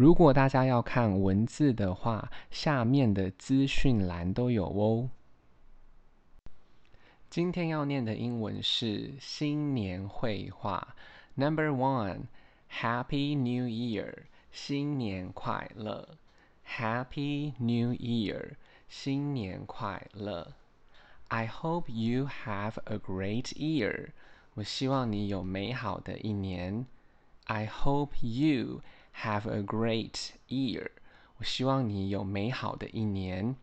如果大家要看文字的话，下面的资讯栏都有哦。今天要念的英文是新年绘画。Number one, Happy New Year，新年快乐。Happy New Year，新年快乐。I hope you have a great year，我希望你有美好的一年。I hope you have a great year，我希望你有美好的一年。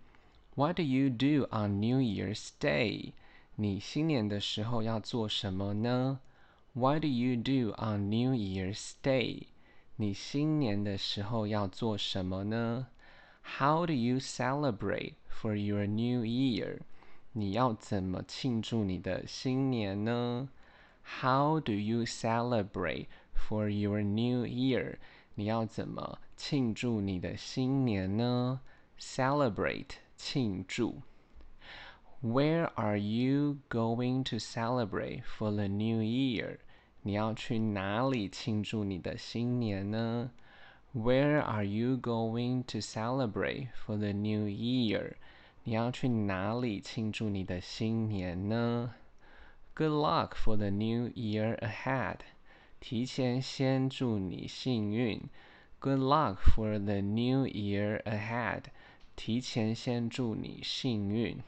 What do you do on New Year's Day？你新年的时候要做什么呢？What do you do on New Year's Day？你新年的时候要做什么呢？How do you celebrate for your New Year？你要怎么庆祝你的新年呢？How do you celebrate for your New Year？ 你要怎么庆祝你的新年呢？Celebrate 庆祝。Where are you going to celebrate for the New Year？你要去哪里庆祝你的新年呢？Where are you going to celebrate for the New Year？你要去哪里庆祝你的新年呢？Good luck for the new year ahead。 提前先祝你幸运。Good luck for the new year ahead。提前先祝你幸运。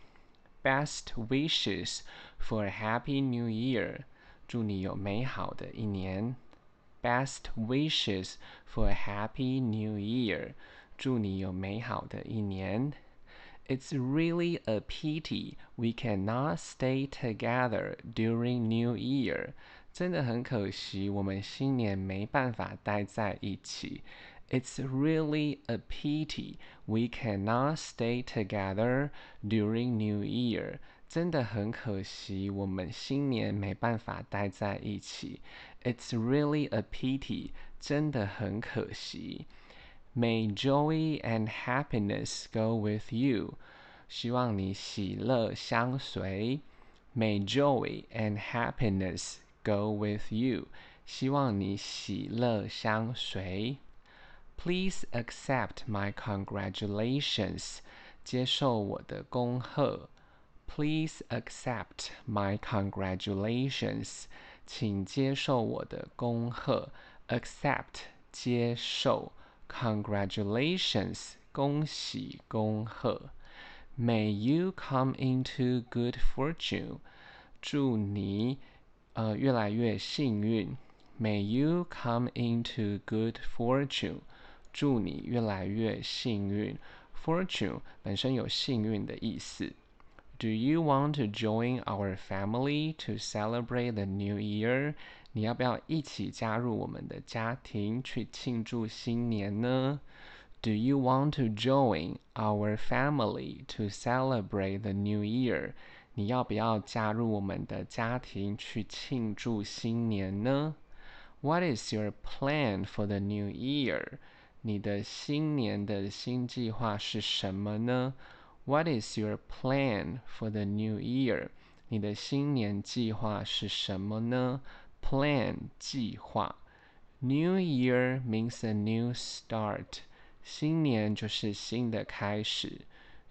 Best wishes for a happy new year。祝你有美好的一年。Best wishes for a happy new year。祝你有美好的一年。It's really a pity we cannot stay together during New Year。 真的很可惜，我们新年没办法待在一起。It's really a pity we cannot stay together during New Year。真的很可惜，我们新年没办法待在一起。It's really a pity。真的很可惜。May joy and happiness go with you。希望你喜乐相随。May joy and happiness go with you。希望你喜乐相随。Please accept my congratulations。接受我的恭贺。Please accept my congratulations。请接受我的恭贺。Accept 接受。Congratulations 恭喜恭贺。May you come into good fortune。祝你 呃越来越幸运。May you come into good fortune。祝你越来越幸运。Fortune 本身有幸运的意思。Do you want to join our family to celebrate the new year？你要不要一起加入我们的家庭去庆祝新年呢？Do you want to join our family to celebrate the new year？ 你要不要加入我们的家庭去庆祝新年呢？What is your plan for the new year？你的新年的新计划是什么呢？What is your plan for the new year？你的新年计划是什么呢？Plan 计划。New year means a new start。新年就是新的开始。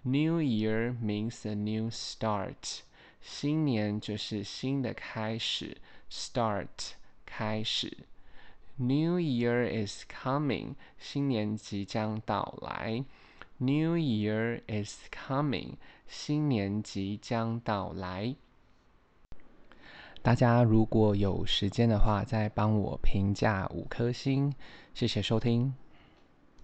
New year means a new start。新年就是新的开始。Start 开始。New Year is coming，新年即将到来。New Year is coming，新年即将到来。大家如果有时间的话，再帮我评价五颗星，谢谢收听。